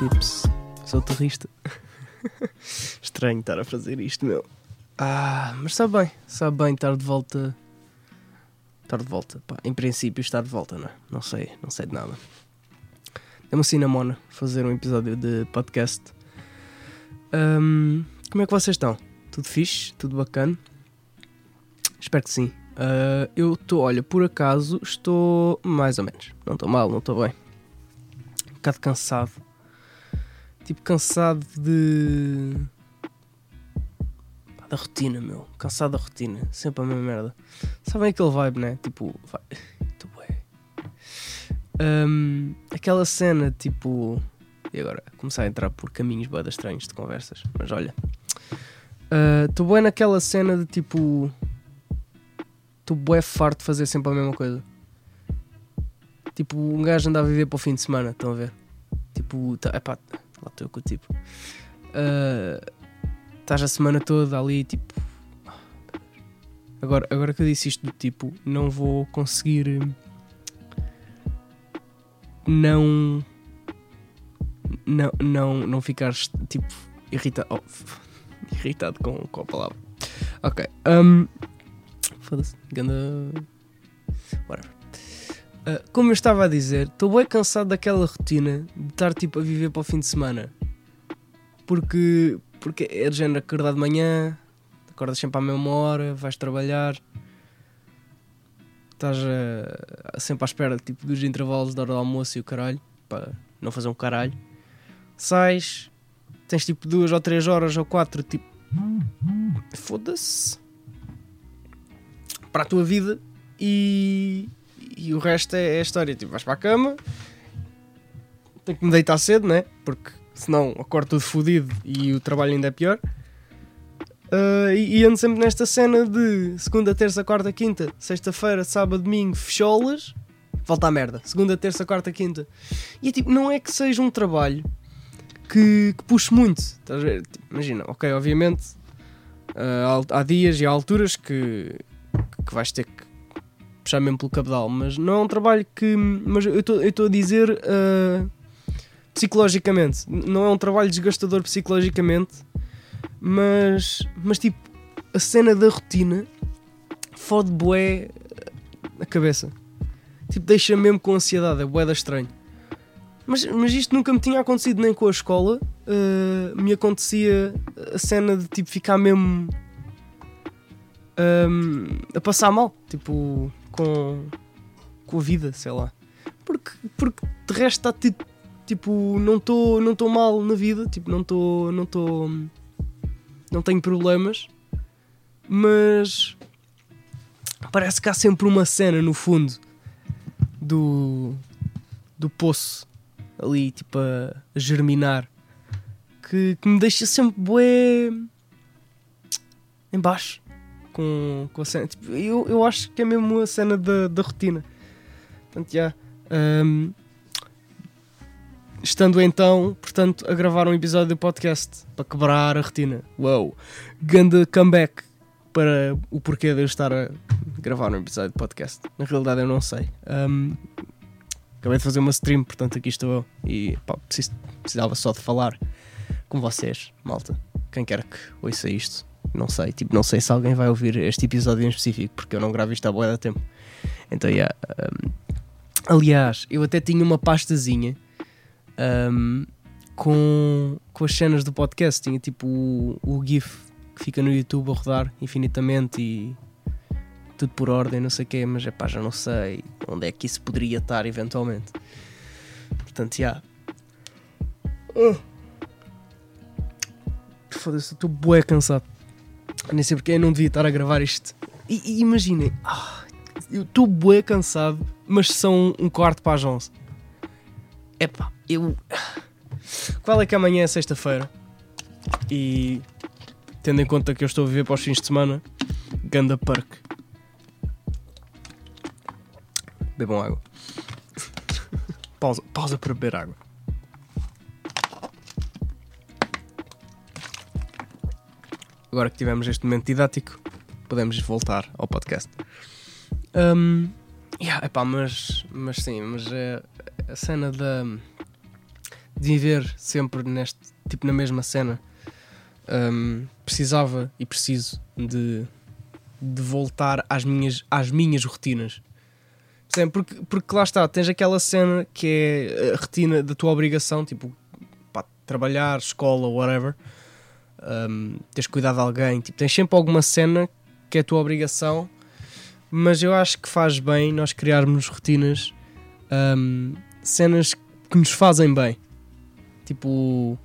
Pips. Sou terrorista. Estranho estar a fazer isto, meu. Ah, mas sabe bem, sabe bem estar de volta. Estar de volta, pá. Em princípio, estar de volta, não é? Não sei, não sei de nada. Dê-me assim na mona fazer um episódio de podcast. Ahm, como é que vocês estão? Tudo fixe? Tudo bacana? Espero que sim. Ah, eu estou, olha, por acaso estou mais ou menos. Não estou mal, não estou bem. Um bocado cansado. Tipo, cansado de. Da rotina, meu. Cansado da rotina. Sempre a mesma merda. Sabem aquele vibe, né? Tipo, vai. É. Ahm, aquela cena, tipo. E agora? Começar a entrar por caminhos bada estranhos de conversas. Mas olha. Estou bem naquela cena de tipo. Estou bué farto de fazer sempre a mesma coisa. Tipo, um gajo anda a viver para o fim de semana, estão a ver? Tipo, tá, epá, lá estou com o tipo. Ah, Estás a semana toda ali, tipo. Agora, agora que eu disse isto do tipo, não vou conseguir. Não. Não, não, não ficar tipo irritado. oh, irritado com, com a palavra. Ok. Um, Foda-se. Ganda. Whatever. Uh, como eu estava a dizer, estou bem cansado daquela rotina de estar tipo a viver para o fim de semana. Porque, porque é de género acordar de manhã, acordas sempre à mesma hora, vais trabalhar, estás a- sempre à espera tipo, dos intervalos da hora do almoço e o caralho, para não fazer um caralho. Sais, tens tipo duas ou três horas ou quatro, tipo. Foda-se. Para a tua vida e, e o resto é, é história. Tipo, vais para a cama, tenho que me deitar cedo, né? Porque senão acordo tudo fodido e o trabalho ainda é pior. Ah, e, e ando sempre nesta cena de segunda, terça, quarta, quinta, sexta-feira, sábado, domingo, fecholas, volta à merda. Segunda, terça, quarta, quinta. E é tipo, não é que seja um trabalho que, que puxe muito. Estás a ver? Tipo, imagina, ok, obviamente há, há dias e há alturas que, que vais ter que puxar mesmo pelo cabedal, mas não é um trabalho que. Mas eu estou a dizer ah, psicologicamente, não é um trabalho desgastador psicologicamente, mas, mas tipo, a cena da rotina fode bué a cabeça. Tipo, deixa mesmo com ansiedade, é bué da estranho. Mas, mas isto nunca me tinha acontecido nem com a escola. ah, me acontecia a cena de tipo ficar mesmo ahm, a passar mal, tipo, com, com a vida, sei lá. Porque, porque de resto está tipo, tipo não estou não tô mal na vida, tipo, não estou. Não estou. Não tenho problemas, mas parece que há sempre uma cena no fundo do, do poço ali, tipo, a, a germinar que, que me deixa sempre bué em baixo com, com a cena. Tipo, eu, eu acho que é mesmo a cena da, da rotina. Portanto, já. hum, estando então, portanto, a gravar um episódio do podcast para quebrar a rotina. Uou! Ganda comeback para o porquê de eu estar a gravar um episódio de podcast. Na realidade, eu não sei. Hum, acabei de fazer uma stream, portanto, aqui estou eu. E pá, precisava só de falar com vocês, malta. Quem quer que ouça isto. Não sei, tipo, não sei se alguém vai ouvir este episódio em específico, porque eu não gravo isto há boa tempo. Então, yeah, um, aliás, eu até tinha uma pastazinha um, com, com as cenas do podcast. Tinha tipo o, o GIF que fica no YouTube a rodar infinitamente e tudo por ordem, não sei o quê, mas é pá, já não sei onde é que isso poderia estar eventualmente. Portanto, já. Foda-se, estou bué cansado. Nem sei porque eu não devia estar a gravar isto. E, e imaginem, ah, eu estou bué cansado, mas são um quarto para as 11. Epá, eu. Qual é que amanhã é sexta-feira? E tendo em conta que eu estou a viver para os fins de semana, ganda perk. Bebam água. pausa, pausa para beber água. Agora que tivemos este momento didático, podemos voltar ao podcast. Um, yeah, epá, mas, mas sim, mas é a cena da, de viver sempre neste, tipo, na mesma cena, um, precisava e preciso de, de voltar às minhas, às minhas rotinas. Porque, porque lá está, tens aquela cena que é a rotina da tua obrigação, tipo, pá, trabalhar, escola, whatever, um, tens cuidado de alguém, tipo, tens sempre alguma cena que é a tua obrigação, mas eu acho que faz bem nós criarmos rotinas, um, cenas que nos fazem bem. Tipo,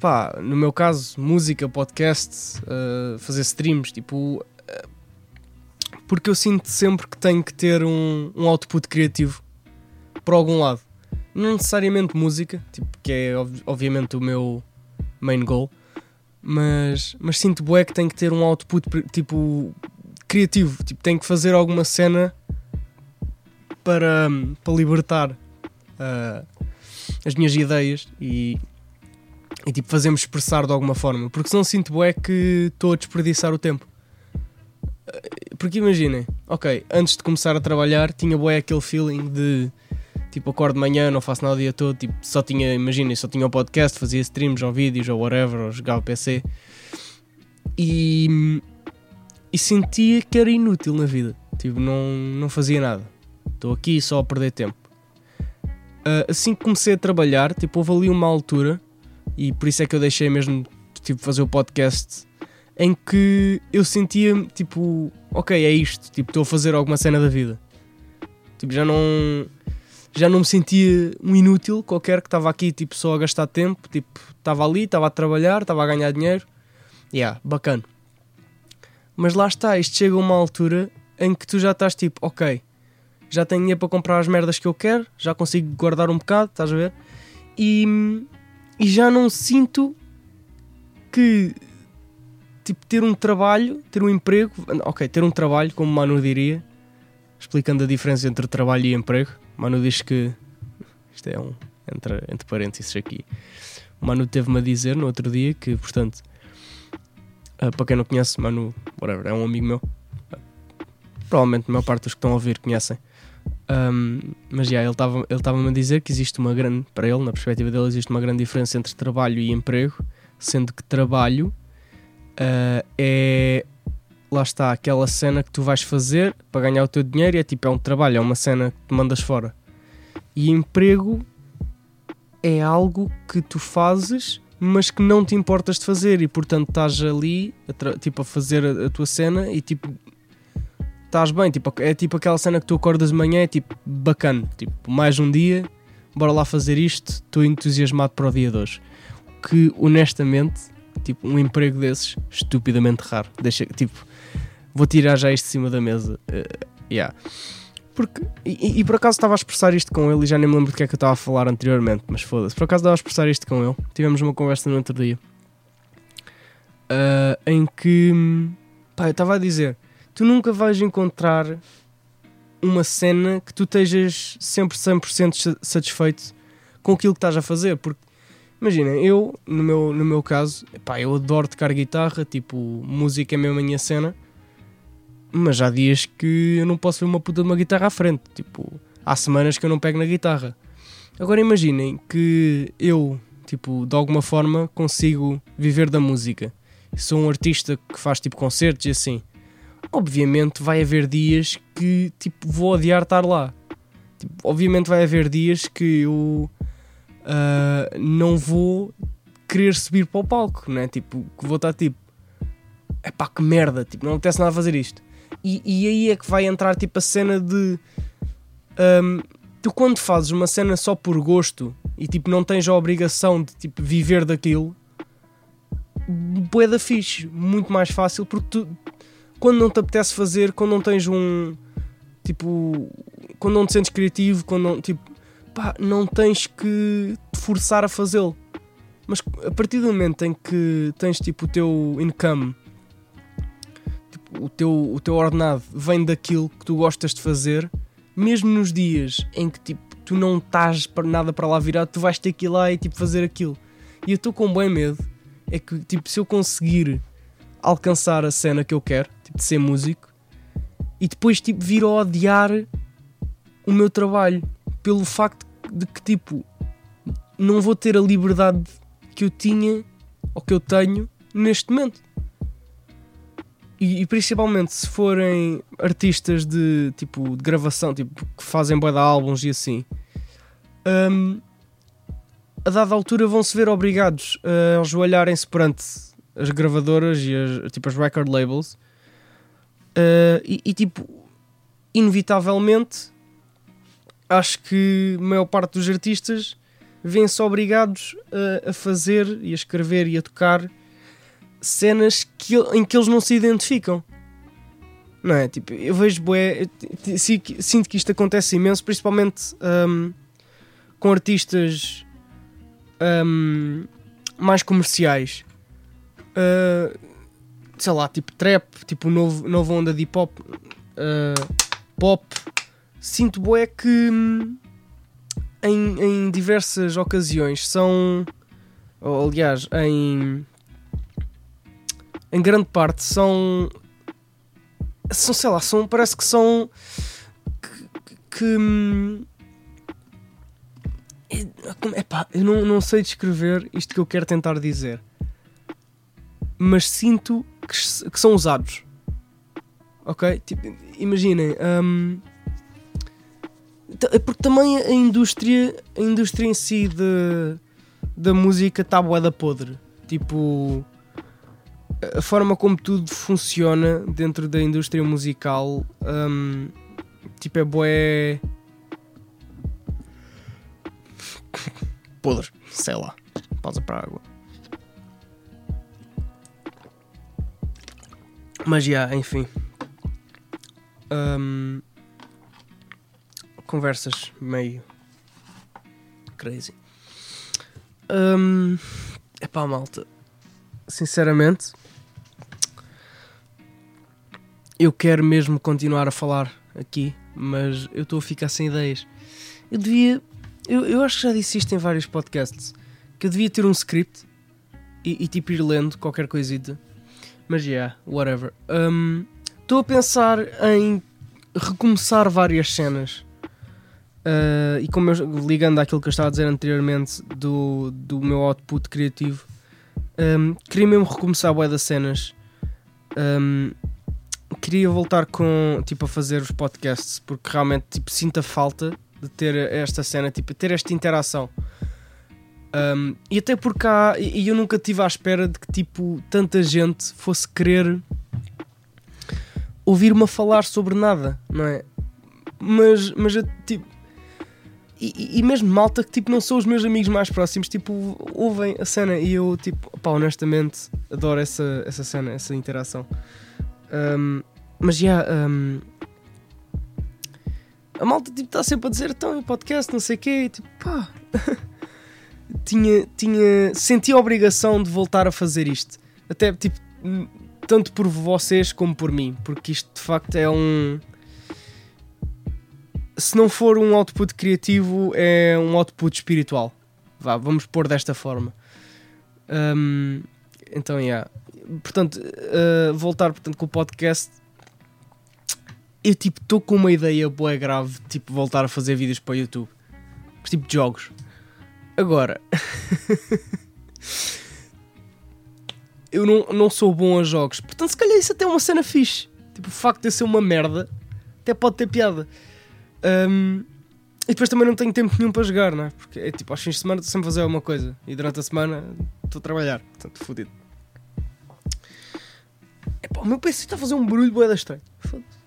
pá, no meu caso, música, podcast, uh, fazer streams, tipo, uh, porque eu sinto sempre que tenho que ter um, um output criativo por algum lado. Não necessariamente música, tipo, que é obviamente o meu main goal, mas, mas sinto bué que tenho que ter um output tipo criativo, tipo, tenho que fazer alguma cena para, para libertar uh, as minhas ideias e, e tipo fazemos expressar de alguma forma, porque senão sinto bué que estou a desperdiçar o tempo. Porque imaginem, ok, antes de começar a trabalhar tinha bué aquele feeling de tipo acordo de manhã, não faço nada o dia todo, tipo, só tinha, imaginem, só tinha o um podcast, fazia streams ou vídeos ou whatever, ou jogava PC e, e sentia que era inútil na vida, tipo, não, não fazia nada, estou aqui só a perder tempo. Uh, assim que comecei a trabalhar, tipo, houve ali uma altura e por isso é que eu deixei mesmo tipo, fazer o podcast em que eu sentia tipo, ok, é isto, tipo, estou a fazer alguma cena da vida. Tipo, já não já não me sentia um inútil qualquer que estava aqui tipo só a gastar tempo, tipo, estava ali, estava a trabalhar, estava a ganhar dinheiro. Yeah, bacana. Mas lá está, isto chega a uma altura em que tu já estás tipo, ok, já tenho dinheiro para comprar as merdas que eu quero, já consigo guardar um bocado, estás a ver? E, e já não sinto que tipo ter um trabalho, ter um emprego, ok, ter um trabalho, como Manu diria, explicando a diferença entre trabalho e emprego. Manu diz que isto é um entre, entre parênteses aqui. O Manu teve-me a dizer no outro dia que, portanto, uh, para quem não conhece, Manu, whatever, é um amigo meu. Uh, provavelmente a maior parte dos que estão a ouvir conhecem. Um, mas já, ele estava ele estava-me a dizer que existe uma grande, para ele, na perspectiva dele, existe uma grande diferença entre trabalho e emprego, sendo que trabalho uh, é lá está aquela cena que tu vais fazer para ganhar o teu dinheiro e é tipo é um trabalho, é uma cena que te mandas fora. E emprego é algo que tu fazes, mas que não te importas de fazer e portanto estás ali a tipo a fazer a, a, tua cena e tipo estás bem, tipo, é tipo aquela cena que tu acordas de manhã, é tipo bacana, tipo mais um dia, bora lá fazer isto, estou entusiasmado para o dia de hoje. Que honestamente tipo, um emprego desses, estupidamente raro. Deixa, tipo, vou tirar já isto de cima da mesa. Uh, yeah. Porque, e, e, por acaso estava a expressar isto com ele e já nem me lembro do que é que eu estava a falar anteriormente, mas foda-se. Por acaso estava a expressar isto com ele. Tivemos uma conversa no outro dia uh, em que pá, eu estava a dizer: tu nunca vais encontrar uma cena que tu estejas sempre 100% satisfeito com aquilo que estás a fazer, porque Imagina, eu, no meu, no meu caso, pá, eu adoro tocar guitarra, tipo, música é mesmo a minha cena, mas há dias que eu não posso ver uma puta de uma guitarra à frente, tipo, há semanas que eu não pego na guitarra. Agora imaginem que eu, tipo, de alguma forma consigo viver da música. Sou um artista que faz tipo concertos e assim. Obviamente vai haver dias que tipo vou odiar estar lá. Tipo, obviamente vai haver dias que eu uh, não vou querer subir para o palco, né? Tipo, que vou estar tipo, é pá, que merda, tipo, não apetece nada fazer isto. E, e aí é que vai entrar tipo a cena de um, tu quando fazes uma cena só por gosto e tipo não tens a obrigação de tipo viver daquilo, boeda fixe, muito mais fácil porque tu quando não te apetece fazer, quando não tens um tipo, quando não te sentes criativo, quando não, tipo, pá, não tens que forçar a fazê-lo. Mas a partir do momento em que tens tipo o teu income, tipo, o, teu, o teu ordenado vem daquilo que tu gostas de fazer, mesmo nos dias em que tipo, tu não estás para nada para lá virado, tu vais ter que ir lá e tipo, fazer aquilo. E eu estou com bem medo, é que tipo, se eu conseguir alcançar a cena que eu quero, tipo, de ser músico, e depois tipo, vir a odiar o meu trabalho pelo facto de que tipo não vou ter a liberdade que eu tinha ou que eu tenho neste momento. E, e principalmente se forem artistas de tipo de gravação, tipo, que fazem boa de álbuns e assim, um, a dada altura vão se ver obrigados a ajoelharem-se perante as gravadoras e as, tipo, as record labels uh, e, e tipo, inevitavelmente acho que a maior parte dos artistas vêm-se obrigados a, a, fazer e a escrever e a tocar cenas que, em que eles não se identificam. Não é? Tipo, eu vejo bué, sinto que isto acontece imenso, principalmente um, com artistas um, mais comerciais. Uh, sei lá, tipo trap, tipo novo, nova onda de hip hop, uh, pop. Sinto bué que hum, em, em diversas ocasiões são. Ou, aliás, em. Em grande parte são. São, sei lá, são, parece que são. Que. que hum, epá, eu não, não sei descrever isto que eu quero tentar dizer. Mas sinto que, que são usados. Ok? Tipo, imaginem. Um, é porque também a indústria, a indústria em si de, da música está boeda podre. Tipo, a forma como tudo funciona dentro da indústria musical, um, tipo, é boé. podre, sei lá. Pausa para a água. Mas já, yeah, enfim. Um, conversas meio crazy. Um, epá, malta. Sinceramente, eu quero mesmo continuar a falar aqui, mas eu estou a ficar sem ideias. Eu devia. Eu, eu acho que já disse isto em vários podcasts. Que eu devia ter um script e, e tipo ir lendo qualquer coisita. Mas yeah, whatever. Estou um, a pensar em recomeçar várias cenas Uh, e como eu, ligando àquilo que eu estava a dizer anteriormente do, do meu output criativo, um, queria mesmo recomeçar a boia das cenas. Um, queria voltar com tipo a fazer os podcasts porque realmente tipo, sinto a falta de ter esta cena, tipo, ter esta interação. Um, e até porque há, e eu nunca tive à espera de que tipo tanta gente fosse querer ouvir-me falar sobre nada, não é? Mas, mas eu, tipo, e, e, mesmo malta que tipo não são os meus amigos mais próximos, tipo, ouvem a cena e eu tipo, pá, honestamente adoro essa, essa cena, essa interação. Um, mas já yeah, um, a malta tipo está sempre a dizer então em podcast, não sei o quê, e, tipo, pá. tinha, tinha, senti a obrigação de voltar a fazer isto. Até tipo, tanto por vocês como por mim, porque isto de facto é um se não for um output criativo, é um output espiritual. Vá, vamos pôr desta forma. Um, então, yeah. Portanto, uh, voltar portanto, com o podcast. Eu tipo estou com uma ideia boa grave, tipo voltar a fazer vídeos para o YouTube, tipo de jogos. Agora, eu não, não sou bom a jogos, portanto, se calhar isso até é uma cena fixe. Tipo, o facto de eu ser uma merda até pode ter piada. Um, e depois também não tenho tempo nenhum para jogar, não é? Porque é tipo, aos fins de semana estou sempre a fazer alguma coisa e durante a semana estou a trabalhar, portanto, fodido. Epá, o meu PC está a fazer um barulho boeda estranho. Foda-se.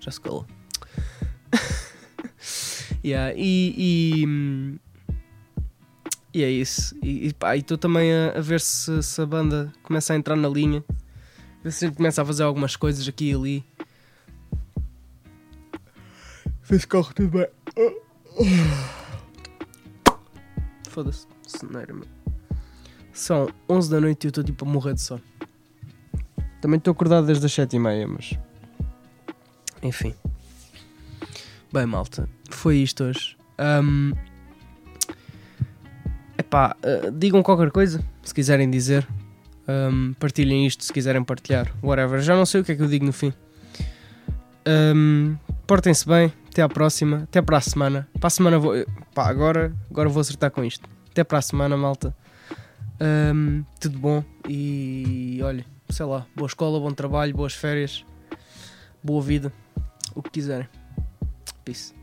Já se calou. yeah, e, e, e, é isso. E estou também a, a ver se, se, a banda começa a entrar na linha. Ver se a gente começa a fazer algumas coisas aqui e ali. Fez corre tudo bem. Foda-se, cenário, meu. São 11 da noite e eu estou tipo a morrer de sono. Também estou acordado desde as 7 e meia, mas. Enfim. Bem, malta, foi isto hoje. Um... Epá, uh, digam qualquer coisa, se quiserem dizer. Um, partilhem isto se quiserem partilhar. Whatever. Já não sei o que é que eu digo no fim. Um, Portem-se bem, até à próxima, até para a semana. Para a semana vou. pá, agora, agora vou acertar com isto. Até para a semana, malta. Ahm, tudo bom e olha, sei lá, boa escola, bom trabalho, boas férias, boa vida, o que quiserem. Peace.